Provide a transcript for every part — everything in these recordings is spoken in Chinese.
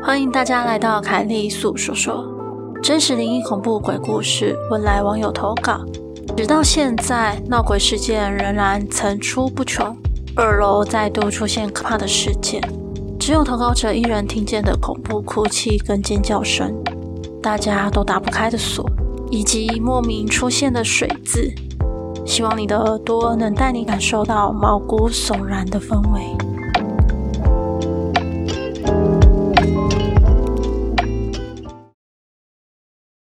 欢迎大家来到凯莉素说说真实灵异恐怖鬼故事，文来网友投稿。直到现在，闹鬼事件仍然层出不穷，二楼再度出现可怕的事件，只有投稿者一人听见的恐怖哭泣跟尖叫声，大家都打不开的锁，以及莫名出现的水渍。希望你的耳朵能带你感受到毛骨悚然的氛围。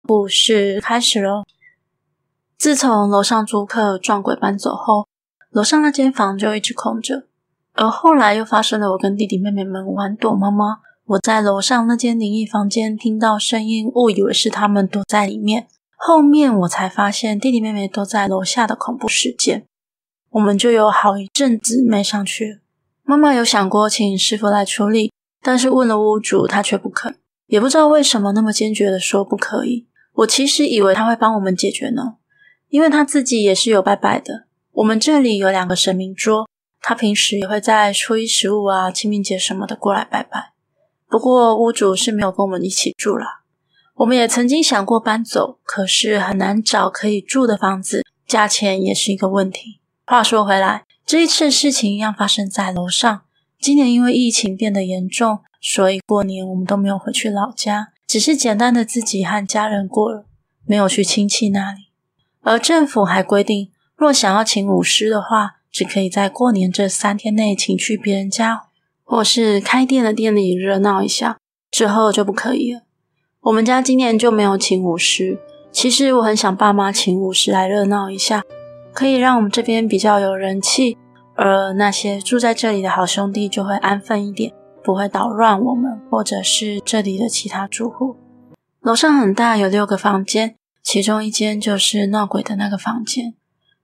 故事开始了。自从楼上租客撞鬼搬走后，楼上那间房就一直空着。而后来又发生了我跟弟弟妹妹们玩躲猫猫，我在楼上那间灵异房间听到声音，误以为是他们躲在里面。后面我才发现弟弟妹妹都在楼下的恐怖事件，我们就有好一阵子没上去。妈妈有想过请师傅来处理，但是问了屋主，他却不肯，也不知道为什么那么坚决的说不可以。我其实以为他会帮我们解决呢，因为他自己也是有拜拜的。我们这里有两个神明桌，他平时也会在初一十五啊、清明节什么的过来拜拜。不过屋主是没有跟我们一起住啦。我们也曾经想过搬走，可是很难找可以住的房子，价钱也是一个问题。话说回来，这一次事情一样发生在楼上。今年因为疫情变得严重，所以过年我们都没有回去老家。只是简单的自己和家人过了，没有去亲戚那里。而政府还规定，若想要请舞狮的话，只可以在过年这三天内请去别人家，或是开店的店里热闹一下，之后就不可以了。我们家今年就没有请舞狮。其实我很想爸妈请舞狮来热闹一下，可以让我们这边比较有人气，而那些住在这里的好兄弟就会安分一点。不会捣乱我们，或者是这里的其他住户。楼上很大，有六个房间，其中一间就是闹鬼的那个房间。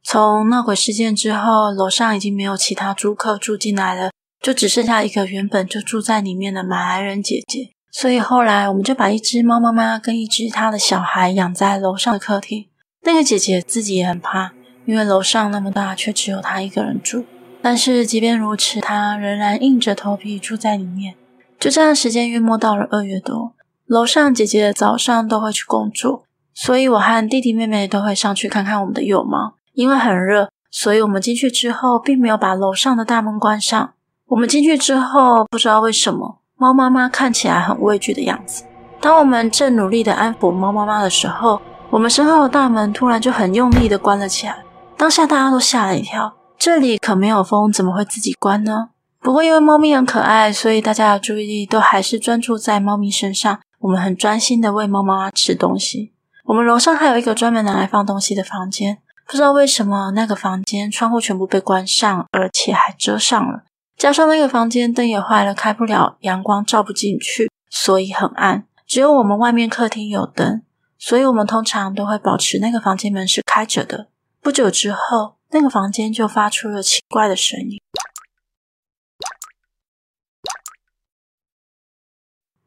从闹鬼事件之后，楼上已经没有其他租客住进来了，就只剩下一个原本就住在里面的马来人姐姐。所以后来我们就把一只猫妈妈跟一只它的小孩养在楼上的客厅。那个姐姐自己也很怕，因为楼上那么大，却只有她一个人住。但是即便如此，他仍然硬着头皮住在里面。就这样，时间约摸到了二月多，楼上姐姐早上都会去工作，所以我和弟弟妹妹都会上去看看我们的幼猫。因为很热，所以我们进去之后并没有把楼上的大门关上。我们进去之后，不知道为什么，猫妈妈看起来很畏惧的样子。当我们正努力的安抚猫妈妈的时候，我们身后的大门突然就很用力的关了起来。当下大家都吓了一跳。这里可没有风，怎么会自己关呢？不过因为猫咪很可爱，所以大家的注意力都还是专注在猫咪身上。我们很专心的喂猫妈妈吃东西。我们楼上还有一个专门拿来放东西的房间，不知道为什么那个房间窗户全部被关上，而且还遮上了。加上那个房间灯也坏了，开不了，阳光照不进去，所以很暗。只有我们外面客厅有灯，所以我们通常都会保持那个房间门是开着的。不久之后，那个房间就发出了奇怪的声音。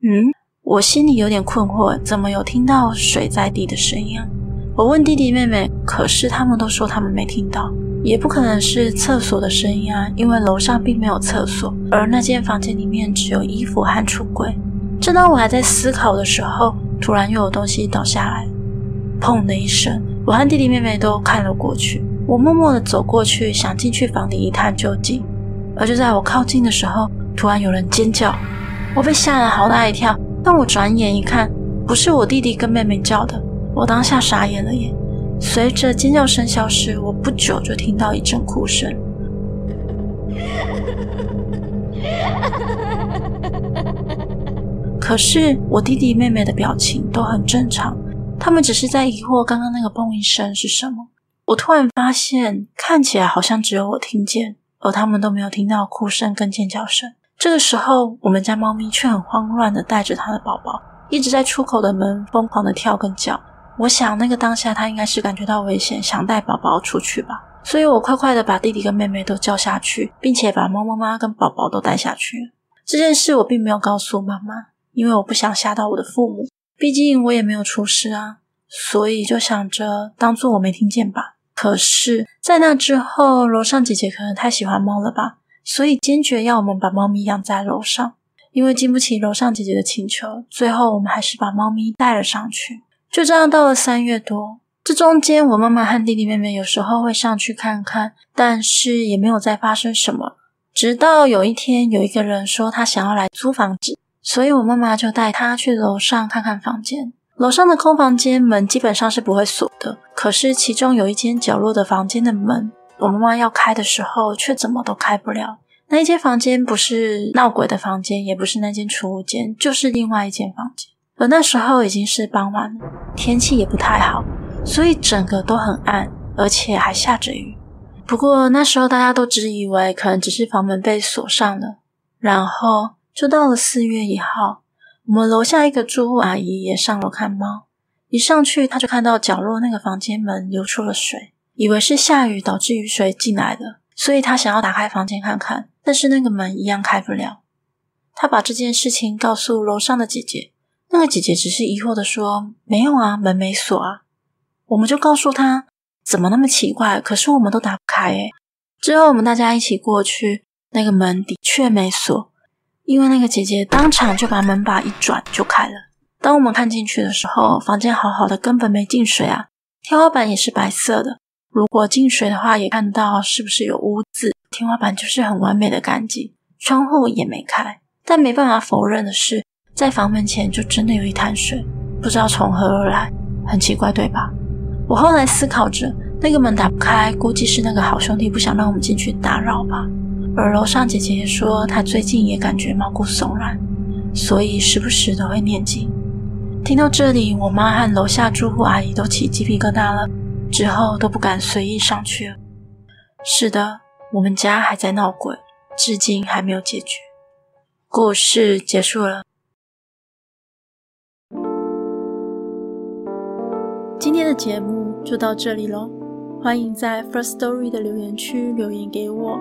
嗯，我心里有点困惑，怎么有听到水在滴的声音？我问弟弟妹妹，可是他们都说他们没听到，也不可能是厕所的声音啊，因为楼上并没有厕所，而那间房间里面只有衣服和橱柜。正当我还在思考的时候，突然又有东西倒下来，砰的一声，我和弟弟妹妹都看了过去。我默默地走过去，想进去房里一探究竟。而就在我靠近的时候，突然有人尖叫，我被吓了好大一跳。但我转眼一看，不是我弟弟跟妹妹叫的，我当下傻眼了耶。随着尖叫声消失，我不久就听到一阵哭声。可是我弟弟妹妹的表情都很正常，他们只是在疑惑刚刚那个嘣一声是什么。我突然发现，看起来好像只有我听见，而他们都没有听到哭声跟尖叫声。这个时候，我们家猫咪却很慌乱的带着它的宝宝，一直在出口的门疯狂的跳跟叫。我想，那个当下它应该是感觉到危险，想带宝宝出去吧。所以我快快的把弟弟跟妹妹都叫下去，并且把猫妈妈跟宝宝都带下去。这件事我并没有告诉妈妈，因为我不想吓到我的父母，毕竟我也没有出事啊。所以就想着当做我没听见吧。可是，在那之后，楼上姐姐可能太喜欢猫了吧。所以坚决要我们把猫咪养在楼上，因为经不起楼上姐姐的请求，最后我们还是把猫咪带了上去。就这样到了三月多，这中间我妈妈和弟弟妹妹有时候会上去看看，但是也没有再发生什么。直到有一天，有一个人说他想要来租房子，所以我妈妈就带他去楼上看看房间。楼上的空房间门基本上是不会锁的，可是其中有一间角落的房间的门。我妈妈要开的时候，却怎么都开不了。那一间房间不是闹鬼的房间，也不是那间储物间，就是另外一间房间。而那时候已经是傍晚了，天气也不太好，所以整个都很暗，而且还下着雨。不过那时候大家都只以为可能只是房门被锁上了。然后就到了四月一号，我们楼下一个住户阿姨也上楼看猫，一上去她就看到角落那个房间门流出了水。以为是下雨导致雨水进来的，所以她想要打开房间看看，但是那个门一样开不了。他把这件事情告诉楼上的姐姐，那个姐姐只是疑惑地说：“没有啊，门没锁啊。”我们就告诉他：“怎么那么奇怪？可是我们都打不开诶。”之后我们大家一起过去，那个门的确没锁，因为那个姐姐当场就把门把一转就开了。当我们看进去的时候，房间好好的，根本没进水啊，天花板也是白色的。如果进水的话，也看到是不是有污渍。天花板就是很完美的干净，窗户也没开。但没办法否认的是，在房门前就真的有一滩水，不知道从何而来，很奇怪，对吧？我后来思考着，那个门打不开，估计是那个好兄弟不想让我们进去打扰吧。而楼上姐姐也说，她最近也感觉毛骨悚然，所以时不时都会念经。听到这里，我妈和楼下住户阿姨都起鸡皮疙瘩了。之后都不敢随意上去了。是的，我们家还在闹鬼，至今还没有解决。故事结束了。今天的节目就到这里喽。欢迎在 First Story 的留言区留言给我，